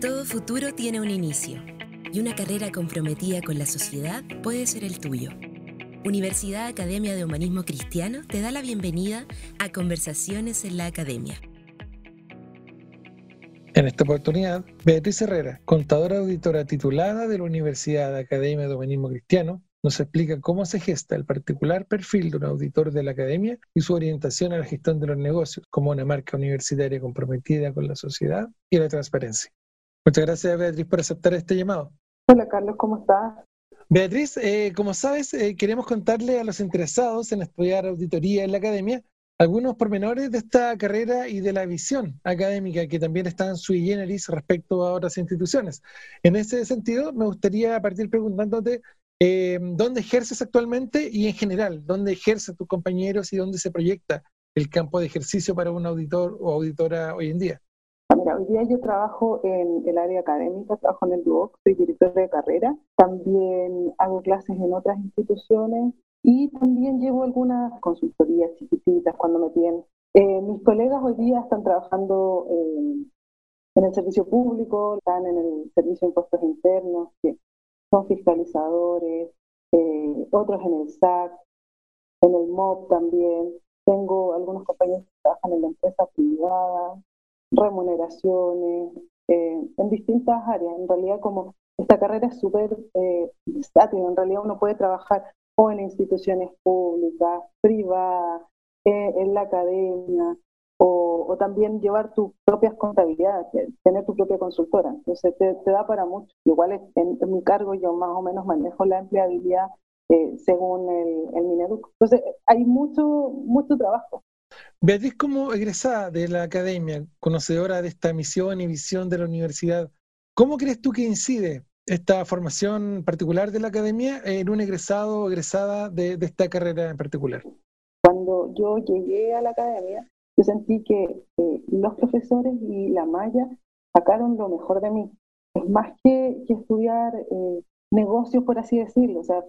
Todo futuro tiene un inicio y una carrera comprometida con la sociedad puede ser el tuyo. Universidad Academia de Humanismo Cristiano te da la bienvenida a Conversaciones en la Academia. En esta oportunidad, Beatriz Herrera, contadora auditora titulada de la Universidad Academia de Humanismo Cristiano, nos explica cómo se gesta el particular perfil de un auditor de la academia y su orientación a la gestión de los negocios como una marca universitaria comprometida con la sociedad y la transparencia. Muchas gracias, Beatriz, por aceptar este llamado. Hola, Carlos, ¿cómo estás? Beatriz, eh, como sabes, eh, queremos contarle a los interesados en estudiar auditoría en la academia algunos pormenores de esta carrera y de la visión académica que también están sui generis respecto a otras instituciones. En ese sentido, me gustaría partir preguntándote eh, dónde ejerces actualmente y en general, dónde ejercen tus compañeros y dónde se proyecta el campo de ejercicio para un auditor o auditora hoy en día. Mira, hoy día yo trabajo en el área académica, trabajo en el DUOC, soy director de carrera, también hago clases en otras instituciones y también llevo algunas consultorías chiquititas cuando me piden. Eh, mis colegas hoy día están trabajando en el servicio público, están en el servicio de impuestos internos, que son fiscalizadores, eh, otros en el SAC, en el MOB también. Tengo algunos compañeros que trabajan en la empresa privada, remuneraciones, eh, en distintas áreas. En realidad, como esta carrera es súper eh, en realidad uno puede trabajar o en instituciones públicas, privadas, eh, en la academia, o, también llevar tus propias contabilidades, tener tu propia consultora. Entonces te, da para mucho. Igual en, mi cargo yo más o menos manejo la empleabilidad eh, según el, el Mineduc. Entonces hay mucho, mucho trabajo. Beatriz, como egresada de la academia, conocedora de esta misión y visión de la universidad, ¿cómo crees tú que incide esta formación particular de la academia en un egresado o egresada de, de esta carrera en particular? Cuando yo llegué a la academia, yo sentí que eh, los profesores y la malla sacaron lo mejor de mí. Es más que, estudiar eh, negocios, por así decirlo, o sea,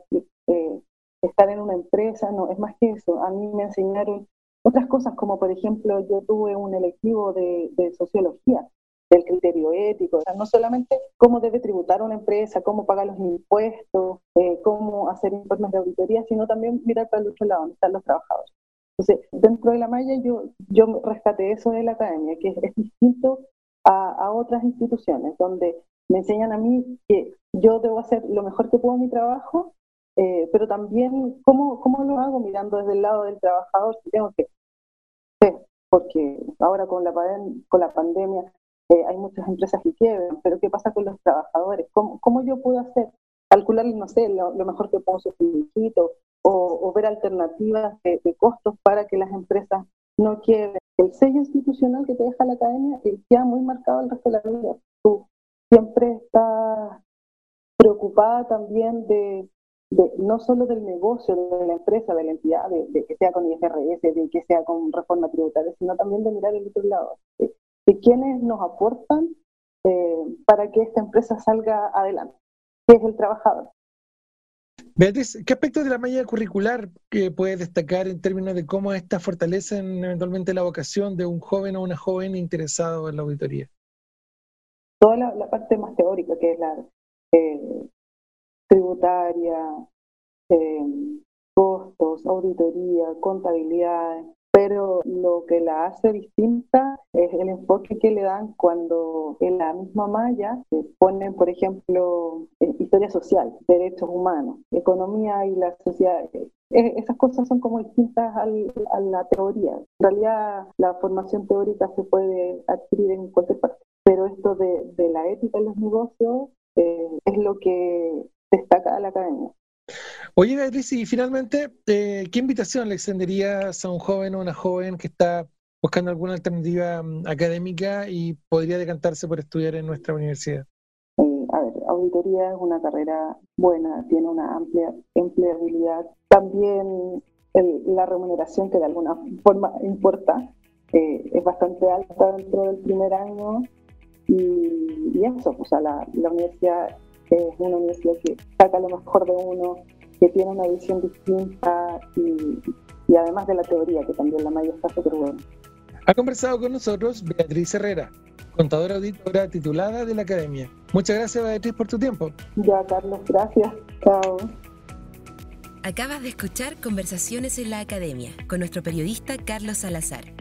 eh, estar en una empresa, no, es más que eso. A mí me enseñaron otras cosas, como por ejemplo, yo tuve un electivo de, de sociología, del criterio ético, o sea, no solamente cómo debe tributar una empresa, cómo pagar los impuestos, cómo hacer informes de auditoría, sino también mirar para el otro lado, donde están los trabajadores. Entonces, dentro de la malla yo, yo rescaté eso de la academia, que es, distinto a, otras instituciones, donde me enseñan a mí que yo debo hacer lo mejor que puedo en mi trabajo, eh, pero también cómo, cómo lo hago mirando desde el lado del trabajador, si tengo que porque ahora con la, con la pandemia eh, hay muchas empresas que quiebran, pero ¿qué pasa con los trabajadores? ¿Cómo, cómo yo puedo hacer? Calcular, no sé, lo, mejor que puedo su o, ver alternativas de, costos para que las empresas no quiebren. El sello institucional que te deja la academia eh, queda muy marcado el resto de la vida. Tú siempre estás preocupada también de, no solo del negocio, de la empresa, de la entidad, de, que sea con IFRS, de que sea con reforma tributaria, sino también de mirar el otro lado, de, quienes nos aportan eh, para que esta empresa salga adelante, que es el trabajador. Beatriz, ¿qué aspectos de la malla curricular puedes destacar en términos de cómo estas fortalecen eventualmente la vocación de un joven o una joven interesado en la auditoría? Toda la, parte más teórica, que es la eh, tributaria, eh, costos, auditoría, contabilidad, pero lo que la hace distinta es el enfoque que le dan cuando en la misma malla ponen, por ejemplo, eh, historia social, derechos humanos, economía y la sociedad. Esas cosas son como distintas a la teoría. En realidad, la formación teórica se puede adquirir en cualquier parte, pero esto de, la ética en los negocios eh, es lo que destaca a la academia. Oye, Beatriz, y finalmente, eh, ¿qué invitación le extenderías a un joven o una joven que está buscando alguna alternativa mm, académica y podría decantarse por estudiar en nuestra universidad? A ver, auditoría es una carrera buena, tiene una amplia empleabilidad. También la remuneración que de alguna forma importa eh, es bastante alta dentro del primer año y, eso, o sea, la universidad es una universidad que saca lo mejor de uno, que tiene una visión distinta y, además de la teoría, que también la mayoría está súper buena. Ha conversado con nosotros Beatriz Herrera, contadora auditora titulada de la Academia. Muchas gracias, Beatriz, por tu tiempo. Ya, Carlos, gracias. Chao. Acabas de escuchar Conversaciones en la Academia con nuestro periodista Carlos Salazar.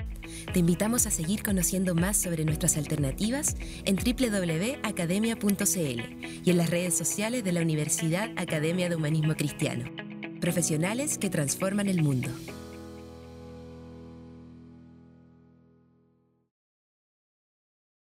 Te invitamos a seguir conociendo más sobre nuestras alternativas en www.academia.cl y en las redes sociales de la Universidad Academia de Humanismo Cristiano. Profesionales que transforman el mundo.